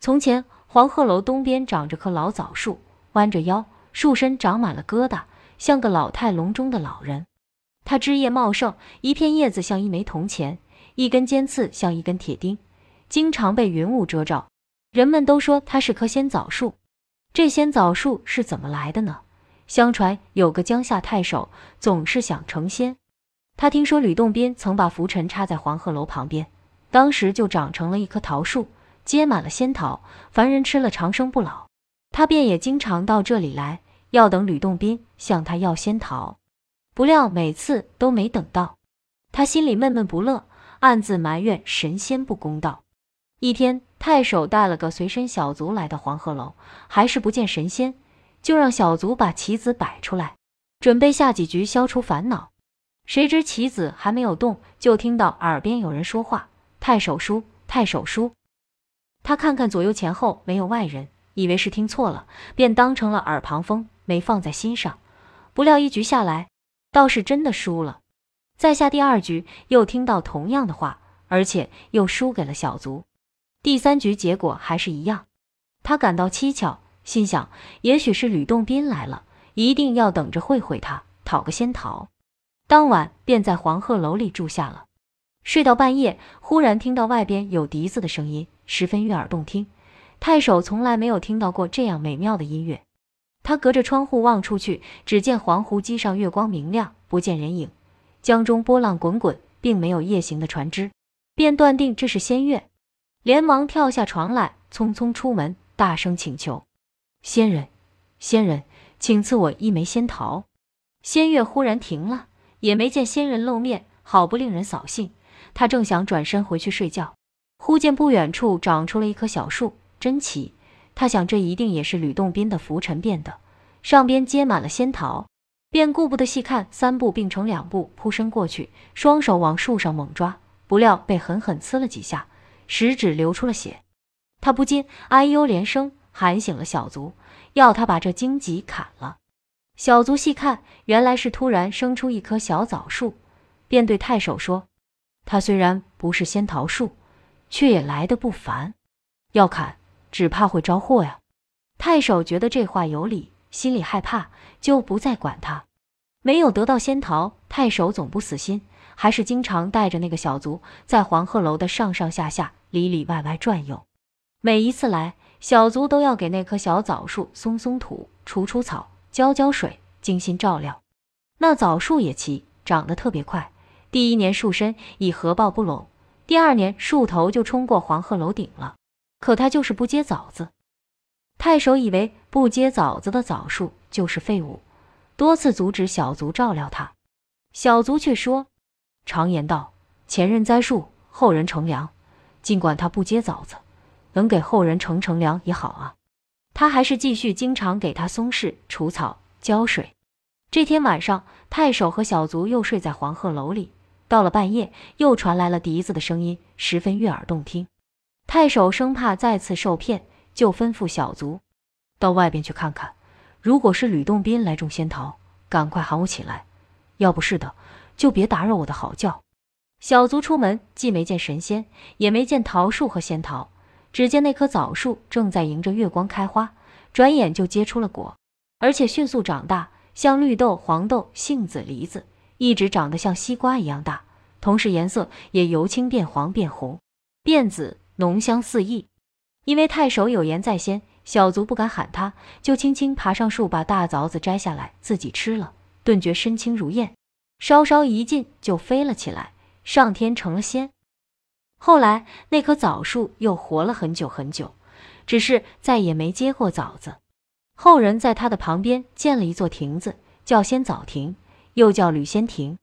从前黄鹤楼东边长着棵老枣树，弯着腰，树身长满了疙瘩，像个老态龙钟的老人。它枝叶茂盛，一片叶子像一枚铜钱，一根尖刺像一根铁钉，经常被云雾遮罩。人们都说它是棵仙枣树。这仙枣树是怎么来的呢？相传有个江夏太守，总是想成仙。他听说吕洞宾曾把拂尘插在黄鹤楼旁边，当时就长成了一棵桃树。结满了仙桃，凡人吃了长生不老。他便也经常到这里来，要等吕洞宾向他要仙桃。不料每次都没等到，他心里闷闷不乐，暗自埋怨神仙不公道。一天，太守带了个随身小卒来到黄鹤楼，还是不见神仙，就让小卒把棋子摆出来，准备下几局消除烦恼。谁知棋子还没有动，就听到耳边有人说话：“太守输，太守输。”他看看左右前后没有外人，以为是听错了，便当成了耳旁风，没放在心上。不料一局下来，倒是真的输了。再下第二局，又听到同样的话，而且又输给了小卒。第三局结果还是一样，他感到蹊跷，心想也许是吕洞宾来了，一定要等着会会他，讨个仙桃。当晚便在黄鹤楼里住下了。睡到半夜，忽然听到外边有笛子的声音。十分悦耳动听，太守从来没有听到过这样美妙的音乐。他隔着窗户望出去，只见黄湖机上月光明亮，不见人影；江中波浪滚滚，并没有夜行的船只，便断定这是仙乐，连忙跳下床来，匆匆出门，大声请求：“仙人，仙人，请赐我一枚仙桃。”仙乐忽然停了，也没见仙人露面，好不令人扫兴。他正想转身回去睡觉。忽见不远处长出了一棵小树，真奇！他想这一定也是吕洞宾的拂尘变的，上边结满了仙桃，便顾不得细看，三步并成两步扑身过去，双手往树上猛抓，不料被狠狠刺了几下，食指流出了血。他不禁哎呦连声，喊醒了小卒，要他把这荆棘砍了。小卒细看，原来是突然生出一棵小枣树，便对太守说：“他虽然不是仙桃树。”却也来的不凡，要砍只怕会招祸呀。太守觉得这话有理，心里害怕，就不再管他。没有得到仙桃，太守总不死心，还是经常带着那个小卒在黄鹤楼的上上下下、里里外外转悠。每一次来，小卒都要给那棵小枣树松松土、除除草、浇浇水，精心照料。那枣树也奇，长得特别快，第一年树身已合抱不拢。第二年，树头就冲过黄鹤楼顶了，可他就是不结枣子。太守以为不结枣子的枣树就是废物，多次阻止小卒照料他。小卒却说：“常言道，前人栽树，后人乘凉。尽管他不结枣子，能给后人乘乘凉也好啊。”他还是继续经常给他松柿、除草、浇水。这天晚上，太守和小卒又睡在黄鹤楼里。到了半夜，又传来了笛子的声音，十分悦耳动听。太守生怕再次受骗，就吩咐小卒到外边去看看。如果是吕洞宾来种仙桃，赶快喊我起来；要不是的，就别打扰我的好觉。小卒出门，既没见神仙，也没见桃树和仙桃，只见那棵枣树正在迎着月光开花，转眼就结出了果，而且迅速长大，像绿豆、黄豆、杏子、梨子。一直长得像西瓜一样大，同时颜色也由青变黄变红变紫，浓香四溢。因为太守有言在先，小卒不敢喊他，就轻轻爬上树，把大枣子摘下来自己吃了，顿觉身轻如燕，稍稍一劲就飞了起来，上天成了仙。后来那棵枣树又活了很久很久，只是再也没结过枣子。后人在它的旁边建了一座亭子，叫仙枣亭。又叫吕仙亭。